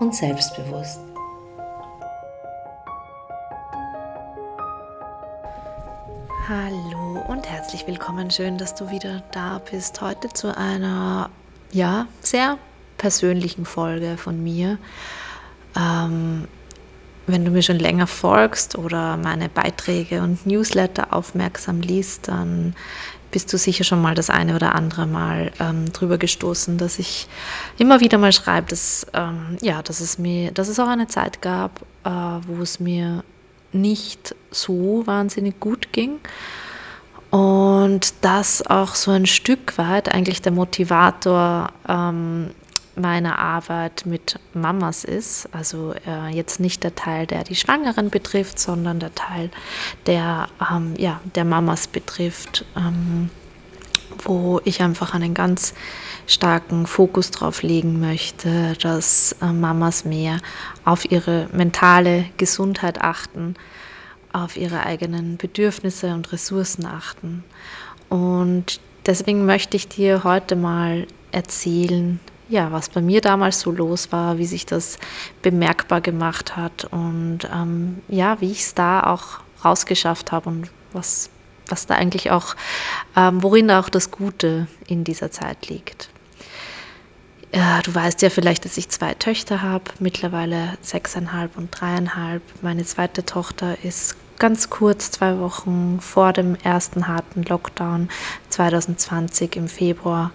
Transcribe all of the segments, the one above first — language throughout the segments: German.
und selbstbewusst. Hallo und herzlich willkommen. Schön, dass du wieder da bist. Heute zu einer, ja, sehr persönlichen Folge von mir. Ähm, wenn du mir schon länger folgst oder meine Beiträge und Newsletter aufmerksam liest, dann bist du sicher schon mal das eine oder andere Mal ähm, drüber gestoßen, dass ich immer wieder mal schreibe, dass, ähm, ja, dass, es mir, dass es auch eine Zeit gab, äh, wo es mir nicht so wahnsinnig gut ging. Und das auch so ein Stück weit eigentlich der Motivator ähm, meiner Arbeit mit Mamas ist. Also äh, jetzt nicht der Teil, der die Schwangeren betrifft, sondern der Teil, der ähm, ja, der Mamas betrifft, ähm, wo ich einfach einen ganz starken Fokus drauf legen möchte, dass äh, Mamas mehr auf ihre mentale Gesundheit achten, auf ihre eigenen Bedürfnisse und Ressourcen achten. Und deswegen möchte ich dir heute mal erzählen, ja, was bei mir damals so los war, wie sich das bemerkbar gemacht hat und ähm, ja, wie ich es da auch rausgeschafft habe und was, was da eigentlich auch, ähm, worin auch das Gute in dieser Zeit liegt. Ja, du weißt ja vielleicht, dass ich zwei Töchter habe, mittlerweile sechseinhalb und dreieinhalb. Meine zweite Tochter ist ganz kurz, zwei Wochen vor dem ersten harten Lockdown 2020 im Februar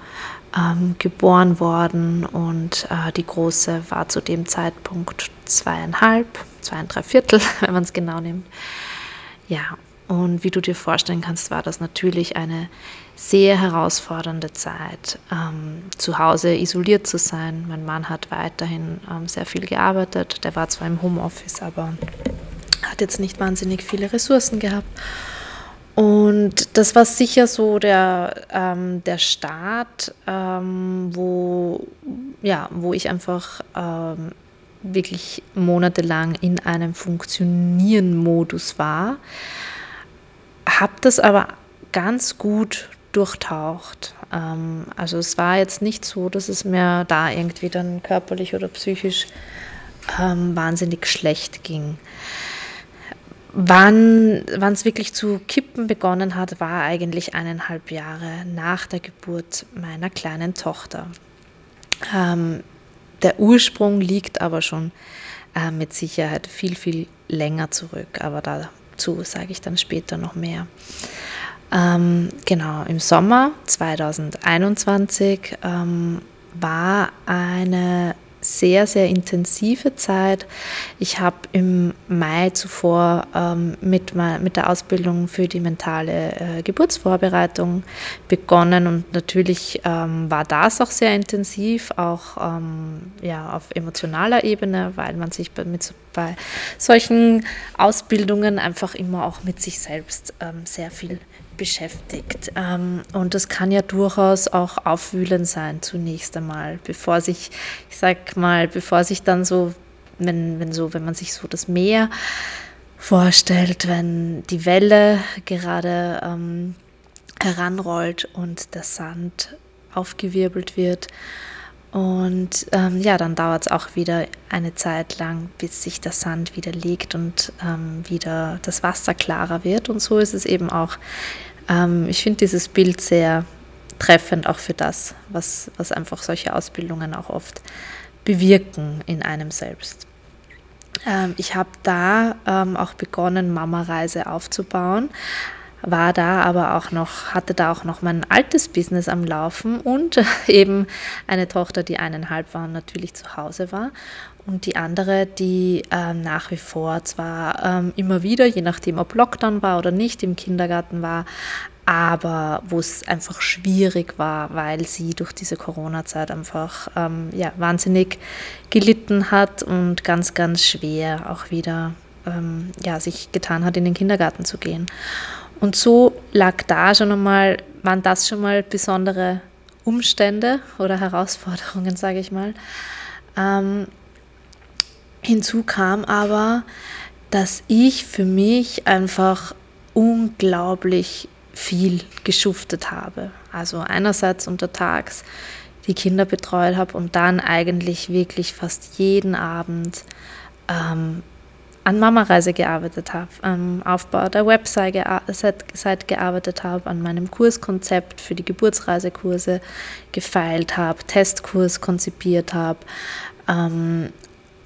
ähm, geboren worden und äh, die große war zu dem Zeitpunkt zweieinhalb, zweieinhalb Viertel, wenn man es genau nimmt. Ja, und wie du dir vorstellen kannst, war das natürlich eine sehr herausfordernde Zeit, ähm, zu Hause isoliert zu sein. Mein Mann hat weiterhin ähm, sehr viel gearbeitet. Der war zwar im Homeoffice, aber hat jetzt nicht wahnsinnig viele Ressourcen gehabt. Und das war sicher so der, ähm, der Start, ähm, wo, ja, wo ich einfach ähm, wirklich monatelang in einem Funktionieren-Modus war, habe das aber ganz gut durchtaucht. Ähm, also es war jetzt nicht so, dass es mir da irgendwie dann körperlich oder psychisch ähm, wahnsinnig schlecht ging. Wann es wirklich zu kippen begonnen hat, war eigentlich eineinhalb Jahre nach der Geburt meiner kleinen Tochter. Ähm, der Ursprung liegt aber schon äh, mit Sicherheit viel, viel länger zurück, aber dazu sage ich dann später noch mehr. Ähm, genau, im Sommer 2021 ähm, war eine sehr, sehr intensive Zeit. Ich habe im Mai zuvor ähm, mit, mit der Ausbildung für die mentale äh, Geburtsvorbereitung begonnen und natürlich ähm, war das auch sehr intensiv, auch ähm, ja, auf emotionaler Ebene, weil man sich mit, bei solchen Ausbildungen einfach immer auch mit sich selbst ähm, sehr viel beschäftigt. Ähm, und das kann ja durchaus auch aufwühlend sein zunächst einmal, bevor sich, ich sag mal, bevor sich dann so, wenn, wenn so, wenn man sich so das Meer vorstellt, wenn die Welle gerade ähm, heranrollt und der Sand aufgewirbelt wird. Und ähm, ja, dann dauert es auch wieder eine Zeit lang, bis sich der Sand wieder legt und ähm, wieder das Wasser klarer wird. Und so ist es eben auch ähm, ich finde dieses Bild sehr treffend auch für das, was, was einfach solche Ausbildungen auch oft bewirken in einem selbst. Ähm, ich habe da ähm, auch begonnen, Mama-Reise aufzubauen, war da aber auch noch, hatte da auch noch mein altes Business am Laufen und eben eine Tochter, die eineinhalb war und natürlich zu Hause war. Und die andere, die ähm, nach wie vor zwar ähm, immer wieder, je nachdem ob Lockdown war oder nicht, im Kindergarten war, aber wo es einfach schwierig war, weil sie durch diese Corona-Zeit einfach ähm, ja, wahnsinnig gelitten hat und ganz, ganz schwer auch wieder ähm, ja, sich getan hat, in den Kindergarten zu gehen. Und so lag da schon einmal, waren das schon mal besondere Umstände oder Herausforderungen, sage ich mal. Ähm, hinzu kam aber, dass ich für mich einfach unglaublich viel geschuftet habe. Also einerseits untertags die Kinder betreut habe und dann eigentlich wirklich fast jeden Abend ähm, an Mama-Reise gearbeitet habe, am Aufbau der Website gearbeitet habe, an meinem Kurskonzept für die Geburtsreisekurse gefeilt habe, Testkurs konzipiert habe, ähm,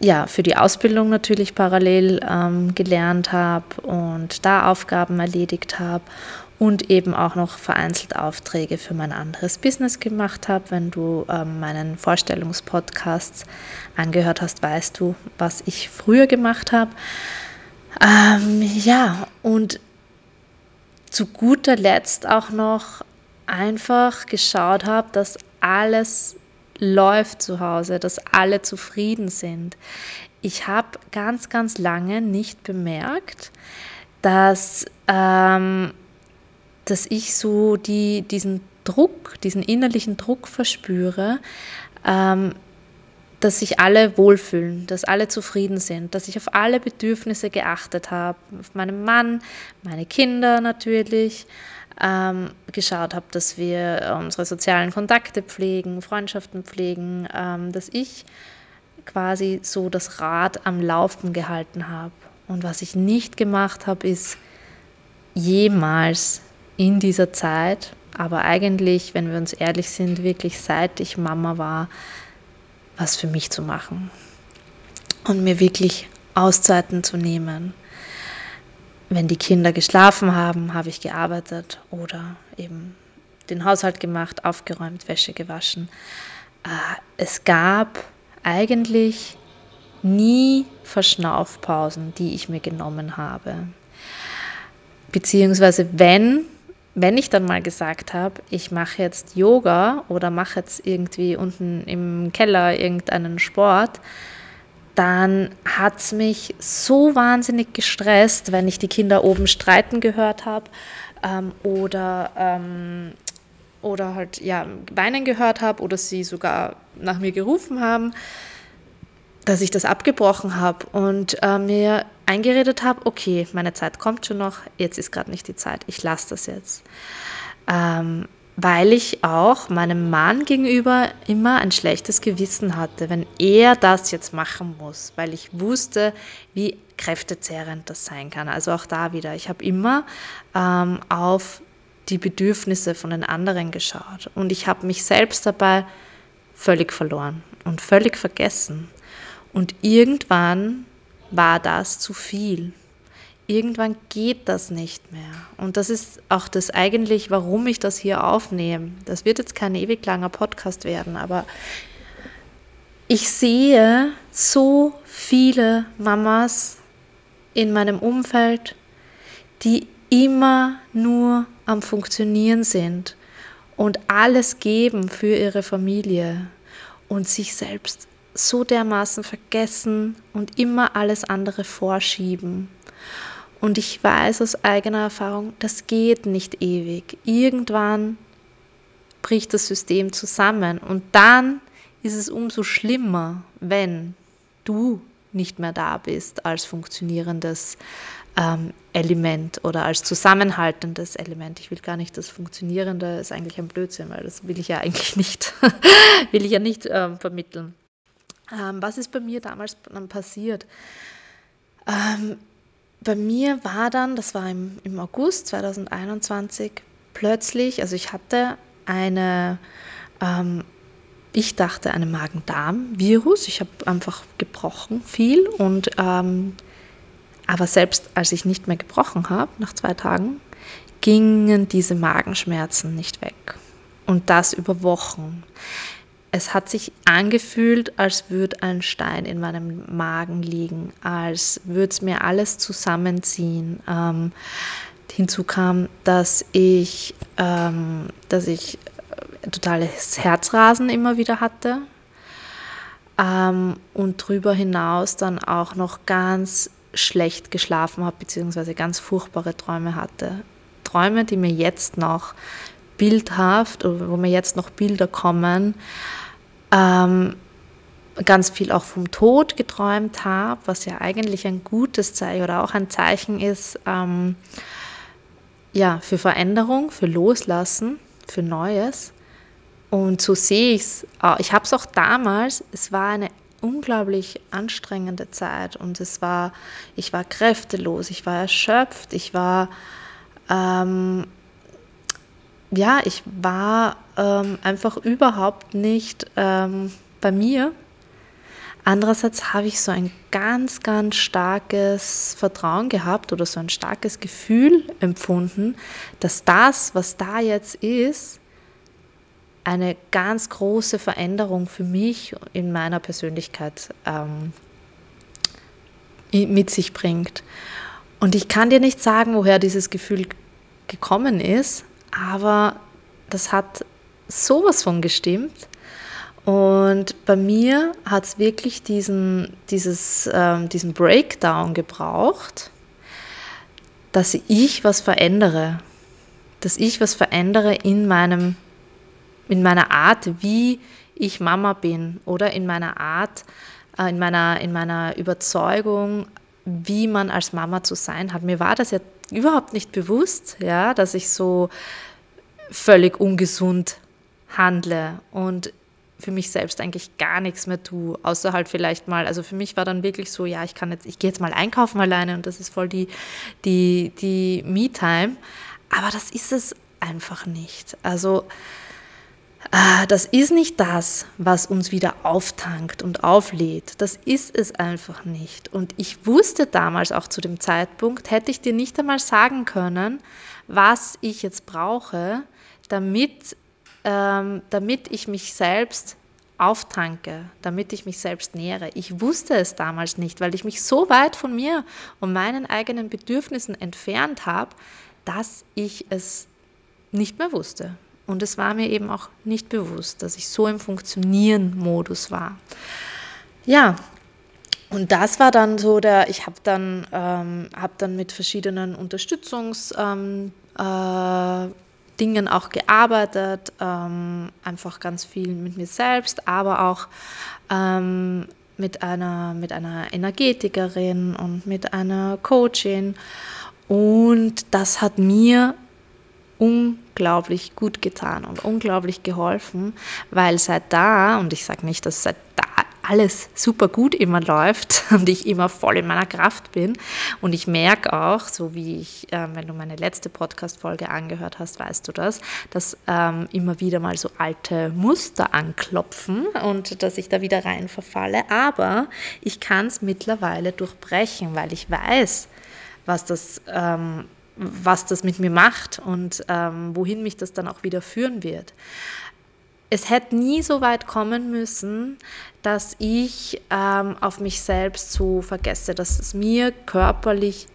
ja, für die Ausbildung natürlich parallel ähm, gelernt habe und da Aufgaben erledigt habe und eben auch noch vereinzelt Aufträge für mein anderes Business gemacht habe. Wenn du ähm, meinen Vorstellungspodcasts angehört hast, weißt du, was ich früher gemacht habe. Ähm, ja, und zu guter Letzt auch noch einfach geschaut habe, dass alles läuft zu Hause, dass alle zufrieden sind. Ich habe ganz, ganz lange nicht bemerkt, dass ähm, dass ich so die, diesen Druck, diesen innerlichen Druck verspüre, ähm, dass sich alle wohlfühlen, dass alle zufrieden sind, dass ich auf alle Bedürfnisse geachtet habe, auf meinen Mann, meine Kinder natürlich, ähm, geschaut habe, dass wir unsere sozialen Kontakte pflegen, Freundschaften pflegen, ähm, dass ich quasi so das Rad am Laufen gehalten habe. Und was ich nicht gemacht habe, ist jemals in dieser Zeit, aber eigentlich, wenn wir uns ehrlich sind, wirklich seit ich Mama war, was für mich zu machen und mir wirklich Auszeiten zu nehmen. Wenn die Kinder geschlafen haben, habe ich gearbeitet oder eben den Haushalt gemacht, aufgeräumt, Wäsche gewaschen. Äh, es gab eigentlich nie Verschnaufpausen, die ich mir genommen habe. Beziehungsweise wenn, wenn ich dann mal gesagt habe, ich mache jetzt Yoga oder mache jetzt irgendwie unten im Keller irgendeinen Sport, dann hat es mich so wahnsinnig gestresst, wenn ich die Kinder oben streiten gehört habe ähm, oder, ähm, oder halt ja, weinen gehört habe oder sie sogar nach mir gerufen haben, dass ich das abgebrochen habe und äh, mir eingeredet habe, okay, meine Zeit kommt schon noch, jetzt ist gerade nicht die Zeit, ich lasse das jetzt. Ähm, weil ich auch meinem Mann gegenüber immer ein schlechtes Gewissen hatte, wenn er das jetzt machen muss, weil ich wusste, wie kräftezehrend das sein kann. Also auch da wieder, ich habe immer ähm, auf die Bedürfnisse von den anderen geschaut und ich habe mich selbst dabei völlig verloren und völlig vergessen. Und irgendwann war das zu viel. Irgendwann geht das nicht mehr. Und das ist auch das eigentlich, warum ich das hier aufnehme. Das wird jetzt kein ewig langer Podcast werden, aber ich sehe so viele Mamas in meinem Umfeld, die immer nur am Funktionieren sind und alles geben für ihre Familie und sich selbst so dermaßen vergessen und immer alles andere vorschieben. Und ich weiß aus eigener Erfahrung, das geht nicht ewig. Irgendwann bricht das System zusammen und dann ist es umso schlimmer, wenn du nicht mehr da bist als funktionierendes ähm, Element oder als zusammenhaltendes Element. Ich will gar nicht das Funktionierende, ist eigentlich ein Blödsinn, weil das will ich ja eigentlich nicht, will ich ja nicht ähm, vermitteln. Ähm, was ist bei mir damals dann passiert? Ähm, bei mir war dann, das war im, im August 2021, plötzlich, also ich hatte eine, ähm, ich dachte, eine Magen-Darm-Virus. Ich habe einfach gebrochen viel und ähm, aber selbst als ich nicht mehr gebrochen habe, nach zwei Tagen, gingen diese Magenschmerzen nicht weg. Und das über Wochen es hat sich angefühlt, als würde ein Stein in meinem Magen liegen, als würde es mir alles zusammenziehen. Ähm, hinzu kam, dass ich, ähm, dass ich äh, totales Herzrasen immer wieder hatte ähm, und darüber hinaus dann auch noch ganz schlecht geschlafen habe, beziehungsweise ganz furchtbare Träume hatte. Träume, die mir jetzt noch bildhaft, wo mir jetzt noch Bilder kommen, ähm, ganz viel auch vom Tod geträumt habe, was ja eigentlich ein gutes Zeichen oder auch ein Zeichen ist, ähm, ja, für Veränderung, für Loslassen, für Neues. Und so sehe ich es. Ich habe es auch damals, es war eine unglaublich anstrengende Zeit und es war, ich war kräftelos, ich war erschöpft, ich war, ähm, ja, ich war ähm, einfach überhaupt nicht ähm, bei mir. Andererseits habe ich so ein ganz, ganz starkes Vertrauen gehabt oder so ein starkes Gefühl empfunden, dass das, was da jetzt ist, eine ganz große Veränderung für mich in meiner Persönlichkeit ähm, mit sich bringt. Und ich kann dir nicht sagen, woher dieses Gefühl gekommen ist, aber das hat sowas von gestimmt. Und bei mir hat es wirklich diesen, dieses, ähm, diesen Breakdown gebraucht, dass ich was verändere. Dass ich was verändere in meinem in meiner Art, wie ich Mama bin oder in meiner Art, äh, in meiner, in meiner Überzeugung, wie man als Mama zu sein hat. Mir war das ja überhaupt nicht bewusst, ja, dass ich so völlig ungesund handle und für mich selbst eigentlich gar nichts mehr tue, außer halt vielleicht mal, also für mich war dann wirklich so, ja, ich kann jetzt, ich gehe jetzt mal einkaufen alleine und das ist voll die, die, die Me-Time, aber das ist es einfach nicht. Also Ah, das ist nicht das, was uns wieder auftankt und auflädt. Das ist es einfach nicht. Und ich wusste damals auch zu dem Zeitpunkt, hätte ich dir nicht einmal sagen können, was ich jetzt brauche, damit, ähm, damit ich mich selbst auftanke, damit ich mich selbst nähere. Ich wusste es damals nicht, weil ich mich so weit von mir und meinen eigenen Bedürfnissen entfernt habe, dass ich es nicht mehr wusste. Und es war mir eben auch nicht bewusst, dass ich so im Funktionieren-Modus war. Ja, und das war dann so der, ich habe dann, ähm, hab dann mit verschiedenen Unterstützungsdingen ähm, äh, auch gearbeitet, ähm, einfach ganz viel mit mir selbst, aber auch ähm, mit, einer, mit einer Energetikerin und mit einer Coachin. Und das hat mir unglaublich gut getan und unglaublich geholfen, weil seit da, und ich sage nicht, dass seit alles super gut immer läuft und ich immer voll in meiner Kraft bin. Und ich merke auch, so wie ich, äh, wenn du meine letzte Podcast-Folge angehört hast, weißt du das, dass ähm, immer wieder mal so alte Muster anklopfen und dass ich da wieder rein verfalle. Aber ich kann es mittlerweile durchbrechen, weil ich weiß, was das ähm, was das mit mir macht und ähm, wohin mich das dann auch wieder führen wird. Es hätte nie so weit kommen müssen, dass ich ähm, auf mich selbst so vergesse, dass es mir körperlich,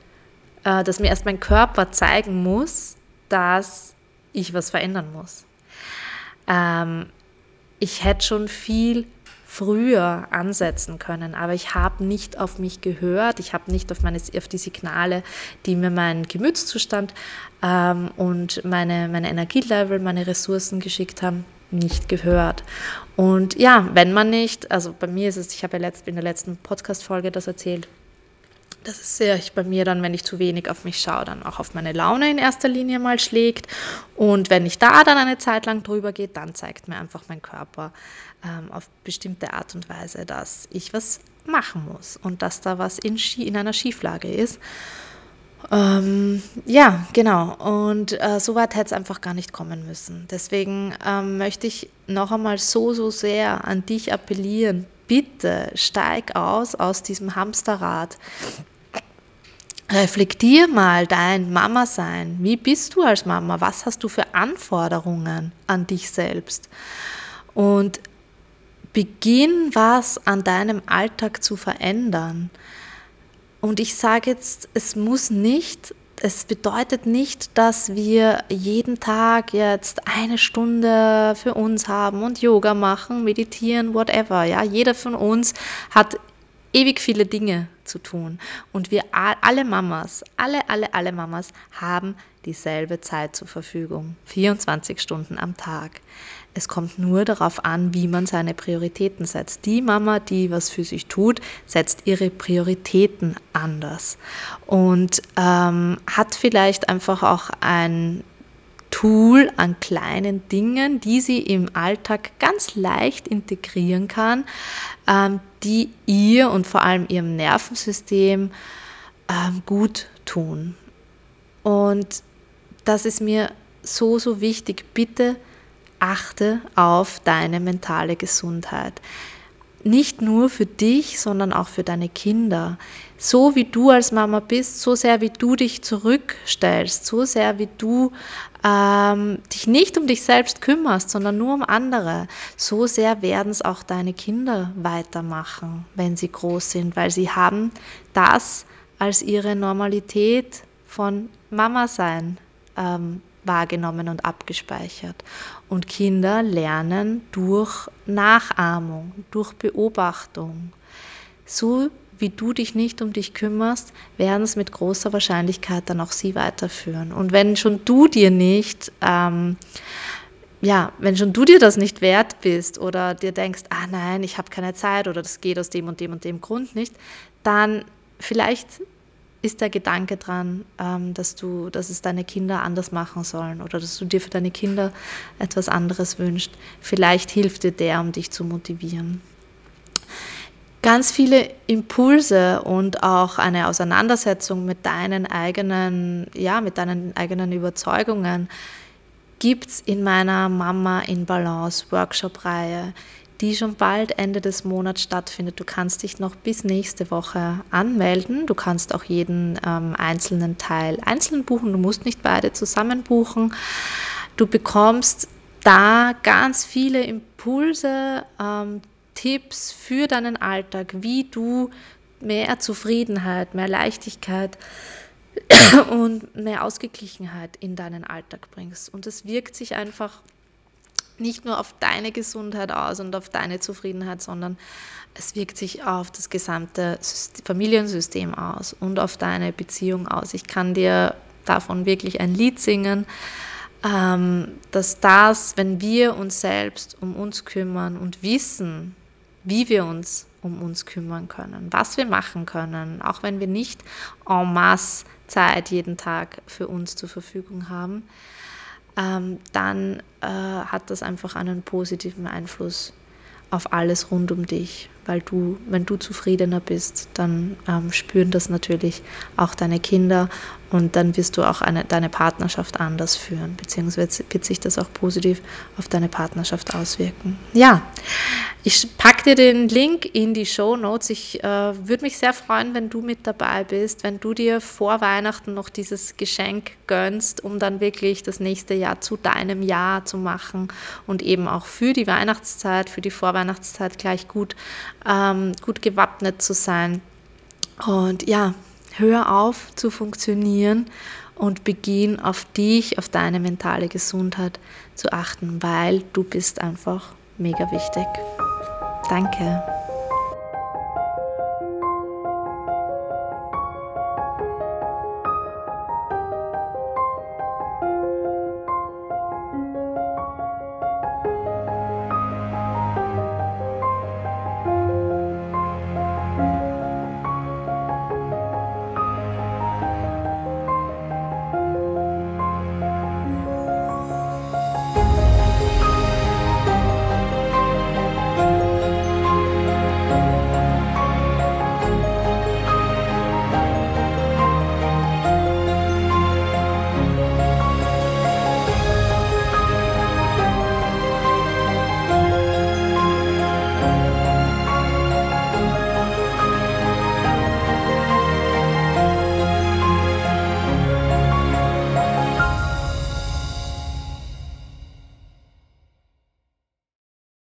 äh, dass mir erst mein Körper zeigen muss, dass ich was verändern muss. Ähm, ich hätte schon viel früher ansetzen können. Aber ich habe nicht auf mich gehört, ich habe nicht auf, meine, auf die Signale, die mir mein Gemütszustand ähm, und meine, meine Energielevel, meine Ressourcen geschickt haben, nicht gehört. Und ja, wenn man nicht, also bei mir ist es, ich habe ja letzt, in der letzten Podcast-Folge das erzählt, das ist sehr bei mir dann, wenn ich zu wenig auf mich schaue, dann auch auf meine Laune in erster Linie mal schlägt. Und wenn ich da dann eine Zeit lang drüber gehe, dann zeigt mir einfach mein Körper, ähm, auf bestimmte Art und Weise, dass ich was machen muss und dass da was in, in einer Schieflage ist. Ähm, ja, genau. Und äh, so weit hätte es einfach gar nicht kommen müssen. Deswegen ähm, möchte ich noch einmal so, so sehr an dich appellieren. Bitte steig aus aus diesem Hamsterrad. Reflektier mal dein Mama-Sein. Wie bist du als Mama? Was hast du für Anforderungen an dich selbst? Und beginn was an deinem Alltag zu verändern. Und ich sage jetzt, es muss nicht es bedeutet nicht, dass wir jeden Tag jetzt eine Stunde für uns haben und Yoga machen, meditieren, whatever. Ja, jeder von uns hat ewig viele Dinge zu tun. Und wir alle Mamas, alle, alle, alle Mamas haben dieselbe Zeit zur Verfügung. 24 Stunden am Tag. Es kommt nur darauf an, wie man seine Prioritäten setzt. Die Mama, die was für sich tut, setzt ihre Prioritäten anders und ähm, hat vielleicht einfach auch ein Tool an kleinen Dingen, die sie im Alltag ganz leicht integrieren kann, ähm, die ihr und vor allem ihrem Nervensystem ähm, gut tun. Und das ist mir so, so wichtig. Bitte achte auf deine mentale Gesundheit. Nicht nur für dich, sondern auch für deine Kinder. So wie du als Mama bist, so sehr wie du dich zurückstellst, so sehr wie du ähm, dich nicht um dich selbst kümmerst, sondern nur um andere, so sehr werden es auch deine Kinder weitermachen, wenn sie groß sind, weil sie haben das als ihre Normalität von Mama sein ähm, wahrgenommen und abgespeichert. Und Kinder lernen durch Nachahmung, durch Beobachtung. So wie du dich nicht um dich kümmerst, werden es mit großer Wahrscheinlichkeit dann auch sie weiterführen. Und wenn schon du dir nicht, ähm, ja, wenn schon du dir das nicht wert bist oder dir denkst, ah nein, ich habe keine Zeit oder das geht aus dem und dem und dem Grund nicht, dann vielleicht ist der Gedanke dran, ähm, dass du, dass es deine Kinder anders machen sollen oder dass du dir für deine Kinder etwas anderes wünschst. Vielleicht hilft dir der, um dich zu motivieren. Ganz viele Impulse und auch eine Auseinandersetzung mit deinen eigenen, ja, mit deinen eigenen Überzeugungen gibt es in meiner Mama in Balance Workshop-Reihe die schon bald Ende des Monats stattfindet. Du kannst dich noch bis nächste Woche anmelden. Du kannst auch jeden ähm, einzelnen Teil einzeln buchen. Du musst nicht beide zusammen buchen. Du bekommst da ganz viele Impulse, ähm, Tipps für deinen Alltag, wie du mehr Zufriedenheit, mehr Leichtigkeit und mehr Ausgeglichenheit in deinen Alltag bringst. Und es wirkt sich einfach nicht nur auf deine Gesundheit aus und auf deine Zufriedenheit, sondern es wirkt sich auf das gesamte Familiensystem aus und auf deine Beziehung aus. Ich kann dir davon wirklich ein Lied singen, ähm, dass das, wenn wir uns selbst um uns kümmern und wissen, wie wir uns um uns kümmern können, was wir machen können, auch wenn wir nicht en masse Zeit jeden Tag für uns zur Verfügung haben, ähm, dann äh, hat das einfach einen positiven Einfluss auf alles rund um dich, weil du, wenn du zufriedener bist, dann ähm, spüren das natürlich auch deine Kinder und dann wirst du auch eine, deine Partnerschaft anders führen, beziehungsweise wird sich das auch positiv auf deine Partnerschaft auswirken. Ja, ich packe dir den Link in die Show Notes. Ich äh, würde mich sehr freuen, wenn du mit dabei bist, wenn du dir vor Weihnachten noch dieses Geschenk gönnst, um dann wirklich das nächste Jahr zu deinem Jahr zu machen und eben auch für die Weihnachtszeit, für die Vorweihnachtszeit gleich gut, ähm, gut gewappnet zu sein. Und ja, hör auf zu funktionieren und beginn auf dich, auf deine mentale Gesundheit zu achten, weil du bist einfach mega wichtig. Danke.